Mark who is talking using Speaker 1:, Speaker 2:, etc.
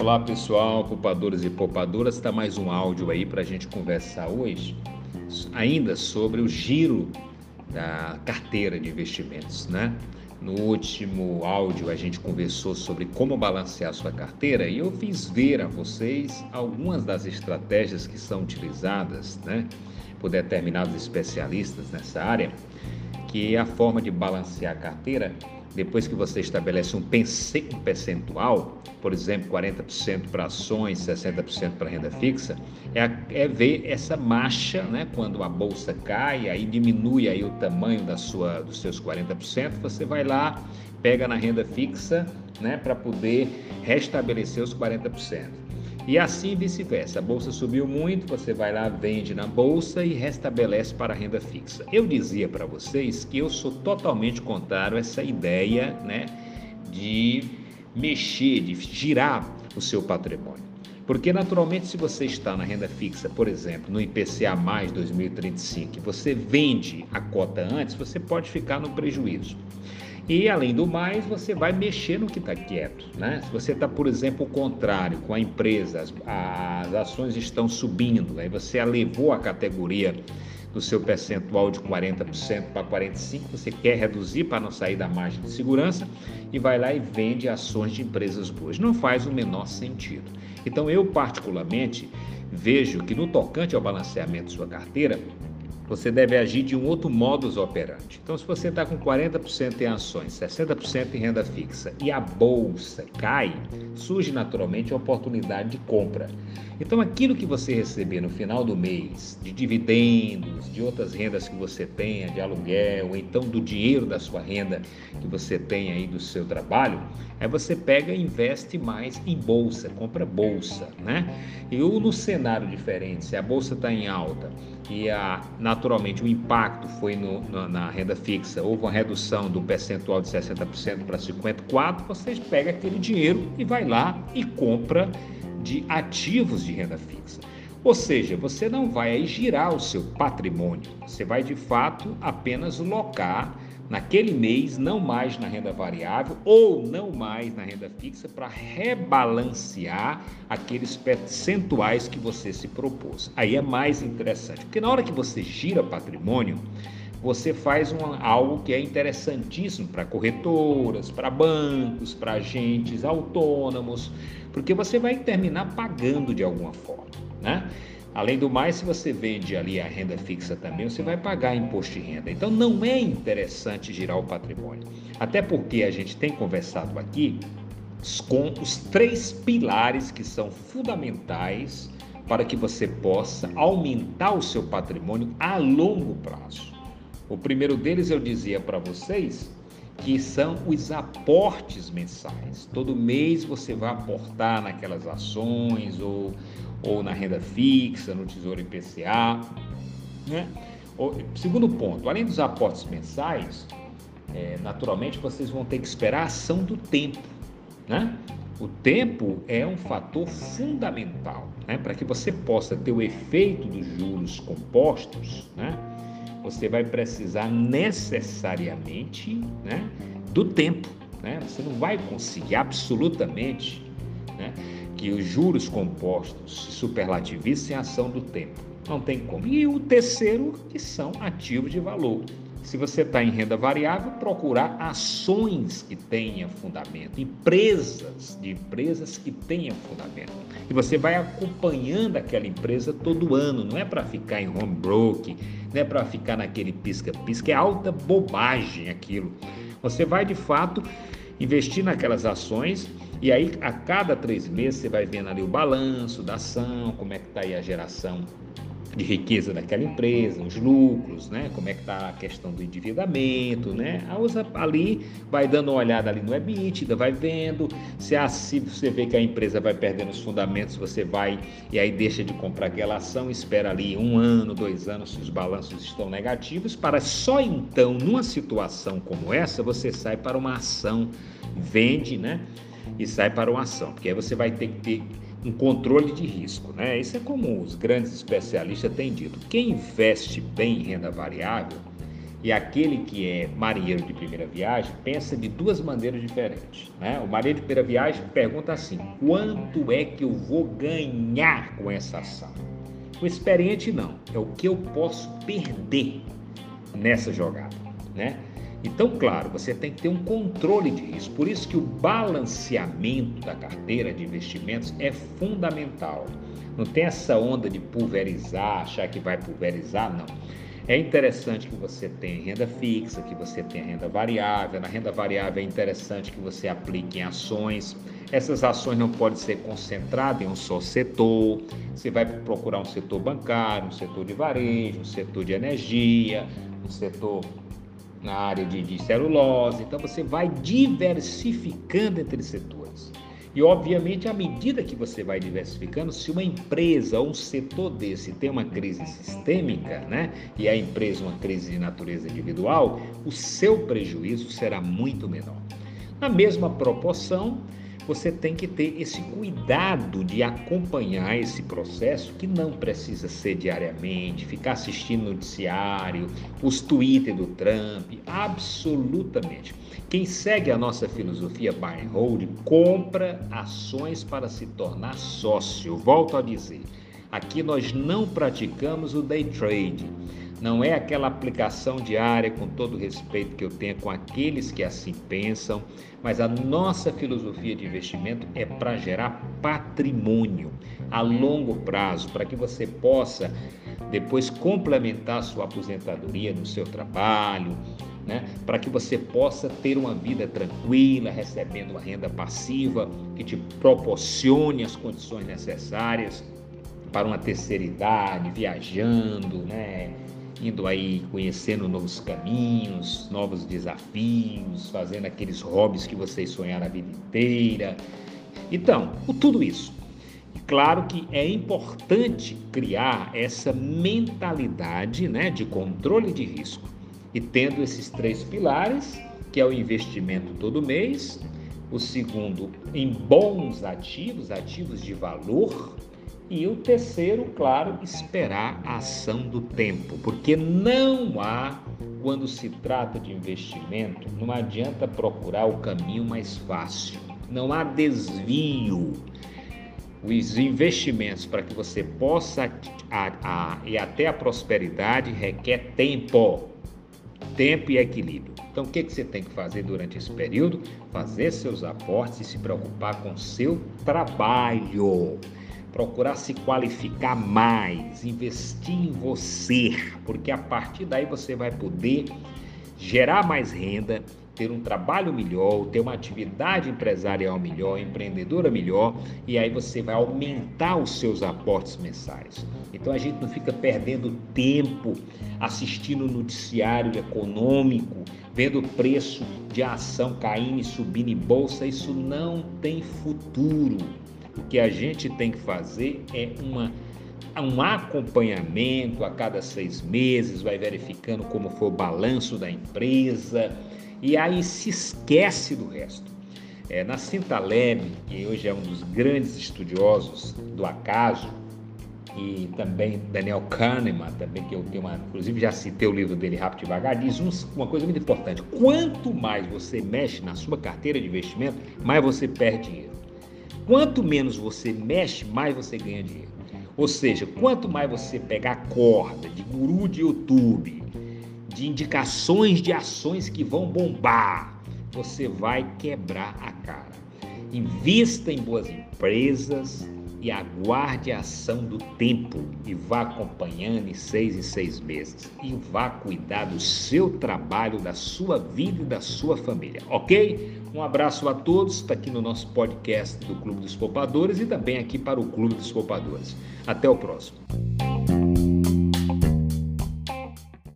Speaker 1: Olá pessoal, poupadores e poupadoras, está mais um áudio aí para a gente conversar hoje, ainda sobre o giro da carteira de investimentos, né? No último áudio a gente conversou sobre como balancear sua carteira e eu fiz ver a vocês algumas das estratégias que são utilizadas, né, por determinados especialistas nessa área, que é a forma de balancear a carteira depois que você estabelece um percentual, por exemplo, 40% para ações, 60% para renda fixa, é, é, ver essa marcha, né? quando a bolsa cai, aí diminui aí o tamanho da sua, dos seus 40%, você vai lá, pega na renda fixa né? para poder restabelecer os 40%. E assim vice-versa. A bolsa subiu muito, você vai lá, vende na bolsa e restabelece para a renda fixa. Eu dizia para vocês que eu sou totalmente contrário a essa ideia, né, de mexer, de girar o seu patrimônio. Porque naturalmente se você está na renda fixa, por exemplo, no IPCA mais 2035, e você vende a cota antes, você pode ficar no prejuízo. E além do mais, você vai mexer no que está quieto. Né? Se você está, por exemplo, o contrário, com a empresa, as, as ações estão subindo, aí você elevou a categoria do seu percentual de 40% para 45%, você quer reduzir para não sair da margem de segurança e vai lá e vende ações de empresas boas. Não faz o menor sentido. Então, eu particularmente vejo que no tocante ao balanceamento de sua carteira, você deve agir de um outro modus operandi. Então, se você está com 40% em ações, 60% em renda fixa e a bolsa cai, surge naturalmente a oportunidade de compra. Então, aquilo que você receber no final do mês, de dividendos, de outras rendas que você tenha, de aluguel, ou então do dinheiro da sua renda que você tem aí do seu trabalho, aí você pega e investe mais em bolsa, compra bolsa, né? E no cenário diferente, se a bolsa está em alta e a, naturalmente o impacto foi no, no, na renda fixa, houve uma redução do percentual de 60% para 54%, você pega aquele dinheiro e vai lá e compra de ativos de renda fixa. Ou seja, você não vai girar o seu patrimônio, você vai de fato apenas locar naquele mês, não mais na renda variável ou não mais na renda fixa, para rebalancear aqueles percentuais que você se propôs. Aí é mais interessante, porque na hora que você gira patrimônio, você faz um, algo que é interessantíssimo para corretoras, para bancos, para agentes autônomos, porque você vai terminar pagando de alguma forma, né? Além do mais, se você vende ali a renda fixa também, você vai pagar imposto de renda. Então não é interessante girar o patrimônio. Até porque a gente tem conversado aqui com os três pilares que são fundamentais para que você possa aumentar o seu patrimônio a longo prazo. O primeiro deles eu dizia para vocês que são os aportes mensais. Todo mês você vai aportar naquelas ações ou, ou na renda fixa, no Tesouro IPCA. Né? Segundo ponto, além dos aportes mensais, é, naturalmente vocês vão ter que esperar a ação do tempo. Né? O tempo é um fator fundamental né? para que você possa ter o efeito dos juros compostos. Né? você vai precisar necessariamente né, do tempo. Né? Você não vai conseguir absolutamente que os juros compostos superlativizem sem ação do tempo. Não tem como. E o terceiro, que são ativos de valor. Se você está em renda variável, procurar ações que tenham fundamento, empresas de empresas que tenham fundamento. E você vai acompanhando aquela empresa todo ano, não é para ficar em home broke, não é para ficar naquele pisca-pisca, é alta bobagem aquilo. Você vai de fato investir naquelas ações e aí a cada três meses você vai vendo ali o balanço da ação, como é que está aí a geração de riqueza daquela empresa, os lucros, né? Como é que está a questão do endividamento, né? A usa ali vai dando uma olhada ali no EBITDA, vai vendo se assim você vê que a empresa vai perdendo os fundamentos, você vai e aí deixa de comprar aquela ação, espera ali um ano, dois anos se os balanços estão negativos, para só então numa situação como essa você sai para uma ação, vende, né? E sai para uma ação, porque aí você vai ter que ter um controle de risco. Né? Isso é como os grandes especialistas têm dito. Quem investe bem em renda variável e aquele que é marinheiro de primeira viagem pensa de duas maneiras diferentes. Né? O marinheiro de primeira viagem pergunta assim: quanto é que eu vou ganhar com essa ação? O experiente não, é o que eu posso perder nessa jogada. Né? Então, claro, você tem que ter um controle de risco. Por isso que o balanceamento da carteira de investimentos é fundamental. Não tem essa onda de pulverizar, achar que vai pulverizar, não. É interessante que você tenha renda fixa, que você tenha renda variável. Na renda variável é interessante que você aplique em ações. Essas ações não podem ser concentradas em um só setor. Você vai procurar um setor bancário, um setor de varejo, um setor de energia, um setor na área de, de celulose. Então você vai diversificando entre setores. E, obviamente, à medida que você vai diversificando, se uma empresa ou um setor desse tem uma crise sistêmica, né, e a empresa uma crise de natureza individual, o seu prejuízo será muito menor. Na mesma proporção, você tem que ter esse cuidado de acompanhar esse processo, que não precisa ser diariamente, ficar assistindo noticiário, os Twitter do Trump, absolutamente. Quem segue a nossa filosofia buy and hold compra ações para se tornar sócio. Volto a dizer, aqui nós não praticamos o day trade. Não é aquela aplicação diária, com todo o respeito que eu tenho com aqueles que assim pensam, mas a nossa filosofia de investimento é para gerar patrimônio a longo prazo, para que você possa depois complementar sua aposentadoria no seu trabalho, né? para que você possa ter uma vida tranquila, recebendo uma renda passiva que te proporcione as condições necessárias para uma terceira idade, viajando, né? Indo aí conhecendo novos caminhos, novos desafios, fazendo aqueles hobbies que vocês sonharam a vida inteira. Então, tudo isso. Claro que é importante criar essa mentalidade né, de controle de risco. E tendo esses três pilares, que é o investimento todo mês, o segundo em bons ativos, ativos de valor, e o terceiro, claro, esperar a ação do tempo, porque não há, quando se trata de investimento, não adianta procurar o caminho mais fácil, não há desvio. Os investimentos para que você possa a, a, e até a prosperidade requer tempo, tempo e equilíbrio. Então, o que, que você tem que fazer durante esse período? Fazer seus aportes e se preocupar com seu trabalho procurar se qualificar mais, investir em você, porque a partir daí você vai poder gerar mais renda, ter um trabalho melhor, ter uma atividade empresarial melhor, empreendedora melhor, e aí você vai aumentar os seus aportes mensais. Então a gente não fica perdendo tempo assistindo noticiário econômico, vendo o preço de ação caindo e subindo em bolsa, isso não tem futuro. O que a gente tem que fazer é uma, um acompanhamento a cada seis meses, vai verificando como foi o balanço da empresa e aí se esquece do resto. É, na Cintaleb, que hoje é um dos grandes estudiosos do acaso, e também Daniel Kahneman, também que eu tenho uma, inclusive já citei o livro dele Rápido e Devagar, diz uma coisa muito importante: quanto mais você mexe na sua carteira de investimento, mais você perde dinheiro. Quanto menos você mexe, mais você ganha dinheiro. Ou seja, quanto mais você pegar corda de guru de YouTube, de indicações de ações que vão bombar, você vai quebrar a cara. Invista em boas empresas, e aguarde a ação do tempo e vá acompanhando em seis em seis meses e vá cuidar do seu trabalho, da sua vida e da sua família, ok? Um abraço a todos, está aqui no nosso podcast do Clube dos Poupadores e também aqui para o Clube dos Poupadores. Até o próximo.